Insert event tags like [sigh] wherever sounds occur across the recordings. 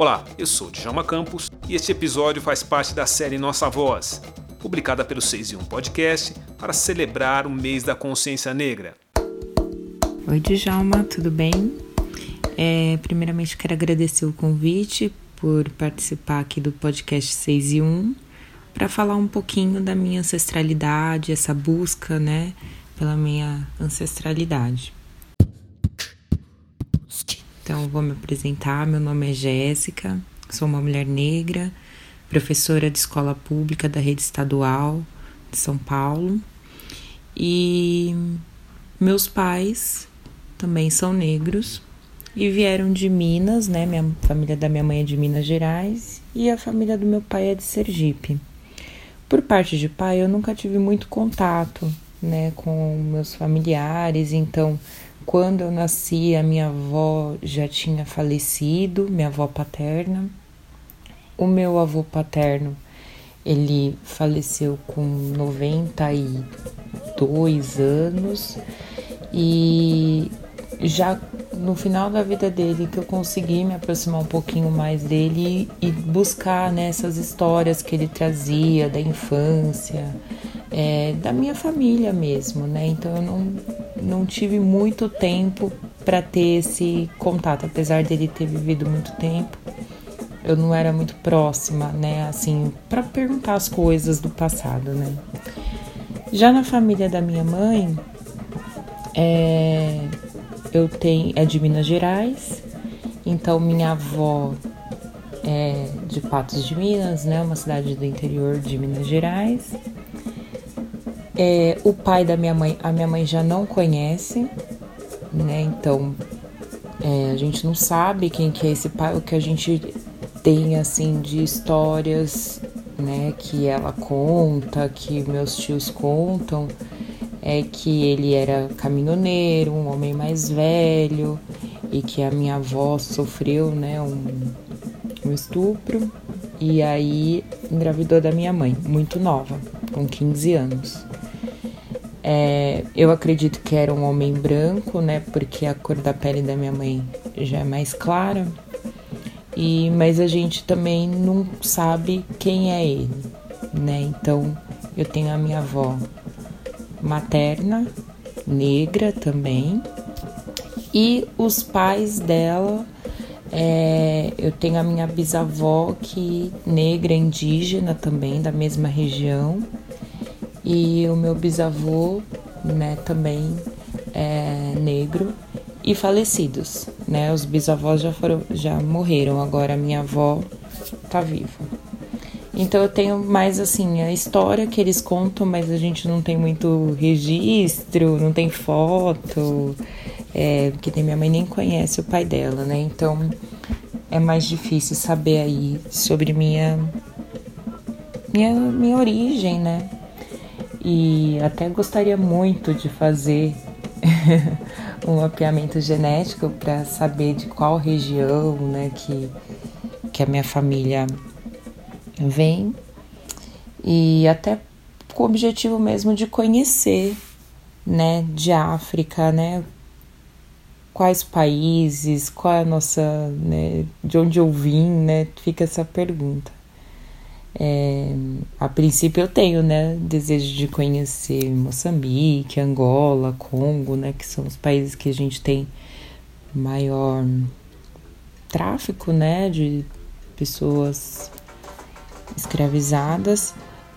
Olá, eu sou Djalma Campos e este episódio faz parte da série Nossa Voz, publicada pelo 6 e 1 Podcast para celebrar o mês da consciência negra. Oi, Djalma, tudo bem? É, primeiramente, quero agradecer o convite por participar aqui do podcast 6 e 1 para falar um pouquinho da minha ancestralidade, essa busca, né, pela minha ancestralidade. Então, vou me apresentar. Meu nome é Jéssica, sou uma mulher negra, professora de escola pública da rede estadual de São Paulo. E meus pais também são negros e vieram de Minas, né? Minha família da minha mãe é de Minas Gerais e a família do meu pai é de Sergipe. Por parte de pai, eu nunca tive muito contato, né, com meus familiares, então quando eu nasci, a minha avó já tinha falecido, minha avó paterna. O meu avô paterno, ele faleceu com 92 anos e já no final da vida dele que eu consegui me aproximar um pouquinho mais dele e buscar nessas né, histórias que ele trazia da infância, é, da minha família mesmo, né? Então eu não, não tive muito tempo para ter esse contato, apesar dele ter vivido muito tempo. Eu não era muito próxima, né? Assim, para perguntar as coisas do passado, né? Já na família da minha mãe, é, eu tenho é de Minas Gerais, então minha avó é de Patos de Minas, né? Uma cidade do interior de Minas Gerais. É, o pai da minha mãe, a minha mãe já não conhece, né? Então é, a gente não sabe quem que é esse pai, o que a gente tem assim de histórias, né? Que ela conta, que meus tios contam, é que ele era caminhoneiro, um homem mais velho e que a minha avó sofreu, né? Um, um estupro e aí engravidou da minha mãe, muito nova, com 15 anos. É, eu acredito que era um homem branco, né? Porque a cor da pele da minha mãe já é mais clara. E, mas a gente também não sabe quem é ele, né? Então eu tenho a minha avó materna, negra também, e os pais dela. É, eu tenho a minha bisavó que negra indígena também da mesma região e o meu bisavô, né, também é negro e falecidos, né? Os bisavós já foram, já morreram, agora minha avó tá viva. Então eu tenho mais assim a história que eles contam, mas a gente não tem muito registro, não tem foto, é, porque minha mãe nem conhece o pai dela, né? Então é mais difícil saber aí sobre minha minha, minha origem, né? E até gostaria muito de fazer [laughs] um mapeamento genético para saber de qual região, né, que, que a minha família vem e até com o objetivo mesmo de conhecer, né, de África, né, quais países, qual é a nossa, né, de onde eu vim, né, fica essa pergunta. É, a princípio eu tenho, né, desejo de conhecer Moçambique, Angola, Congo, né, que são os países que a gente tem maior tráfico, né, de pessoas escravizadas,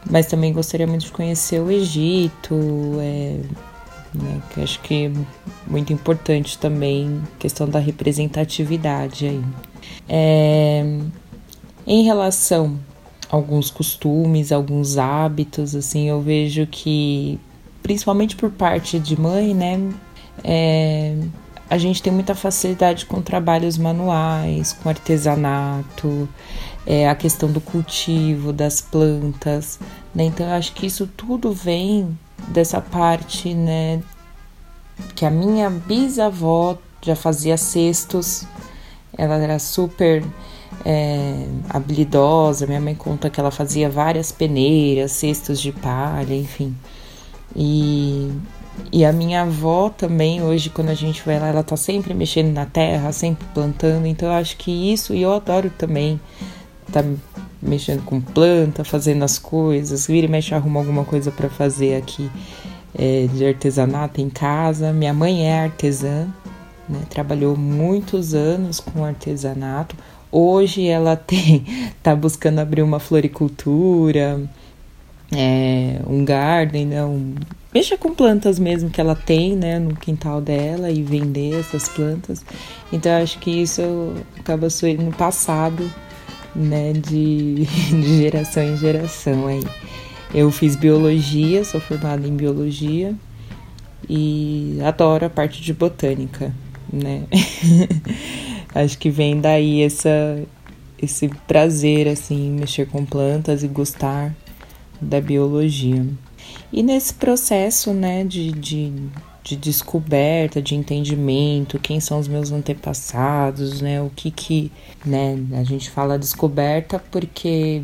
mas também gostaria muito de conhecer o Egito, é, né, que acho que é muito importante também questão da representatividade aí. É, em relação alguns costumes, alguns hábitos, assim, eu vejo que, principalmente por parte de mãe, né, é, a gente tem muita facilidade com trabalhos manuais, com artesanato, é, a questão do cultivo das plantas, né, então eu acho que isso tudo vem dessa parte, né, que a minha bisavó já fazia cestos, ela era super é, habilidosa. Minha mãe conta que ela fazia várias peneiras, cestos de palha, enfim. E E a minha avó também, hoje, quando a gente vai lá, ela tá sempre mexendo na terra, sempre plantando. Então eu acho que isso, e eu adoro também, tá mexendo com planta, fazendo as coisas, vira e mexe, arruma alguma coisa para fazer aqui é, de artesanato em casa. Minha mãe é artesã, né? trabalhou muitos anos com artesanato. Hoje ela [laughs] tem, tá buscando abrir uma floricultura, é, um garden, né? Um, mexa com plantas mesmo que ela tem, né, no quintal dela e vender essas plantas. Então acho que isso acaba sendo passado, né, de, [laughs] de geração em geração aí. Eu fiz biologia, sou formada em biologia e adoro a parte de botânica, né? [laughs] acho que vem daí essa esse prazer assim, mexer com plantas e gostar da biologia. E nesse processo, né, de, de, de descoberta, de entendimento, quem são os meus antepassados, né, o que que, né, a gente fala descoberta porque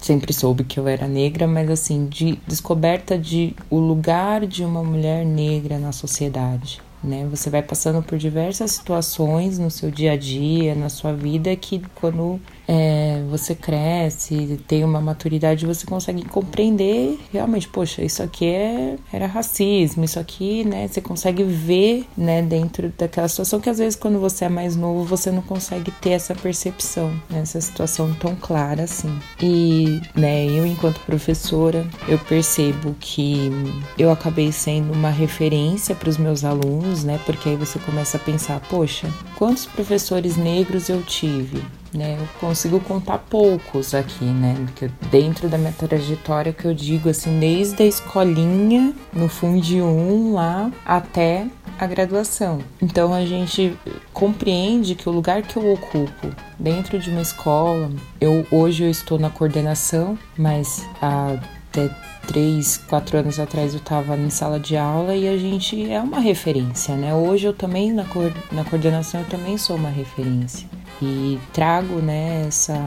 sempre soube que eu era negra, mas assim, de descoberta de o lugar de uma mulher negra na sociedade, né? Você vai passando por diversas situações no seu dia a dia, na sua vida, que quando é, você cresce, tem uma maturidade, você consegue compreender realmente, poxa, isso aqui é, era racismo, isso aqui, né? Você consegue ver, né, dentro daquela situação que às vezes quando você é mais novo, você não consegue ter essa percepção, né, essa situação tão clara assim. E, né, eu enquanto professora, eu percebo que eu acabei sendo uma referência para os meus alunos, né? Porque aí você começa a pensar, poxa, quantos professores negros eu tive? Né? Eu consigo contar poucos aqui, né? Porque dentro da minha trajetória que eu digo assim, desde a escolinha no Fundi 1 lá até a graduação. Então a gente compreende que o lugar que eu ocupo dentro de uma escola, eu hoje eu estou na coordenação, mas até três, quatro anos atrás eu estava em sala de aula e a gente é uma referência, né? Hoje eu também na, co na coordenação eu também sou uma referência e trago né, essa,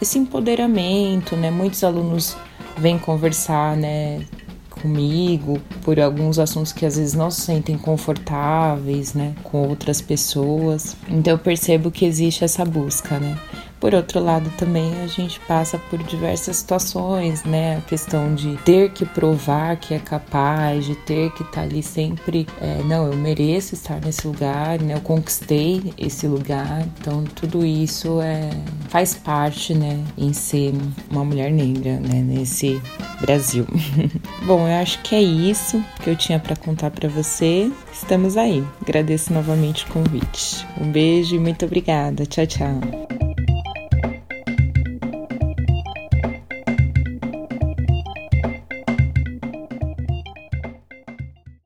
esse empoderamento, né? Muitos alunos vêm conversar, né, comigo por alguns assuntos que às vezes não se sentem confortáveis, né, com outras pessoas. Então eu percebo que existe essa busca, né? Por outro lado, também a gente passa por diversas situações, né? A questão de ter que provar que é capaz, de ter que estar tá ali sempre, é, não, eu mereço estar nesse lugar, né? Eu conquistei esse lugar. Então, tudo isso é, faz parte, né? Em ser uma mulher negra, né? Nesse Brasil. [laughs] Bom, eu acho que é isso que eu tinha para contar para você. Estamos aí. Agradeço novamente o convite. Um beijo e muito obrigada. Tchau, tchau.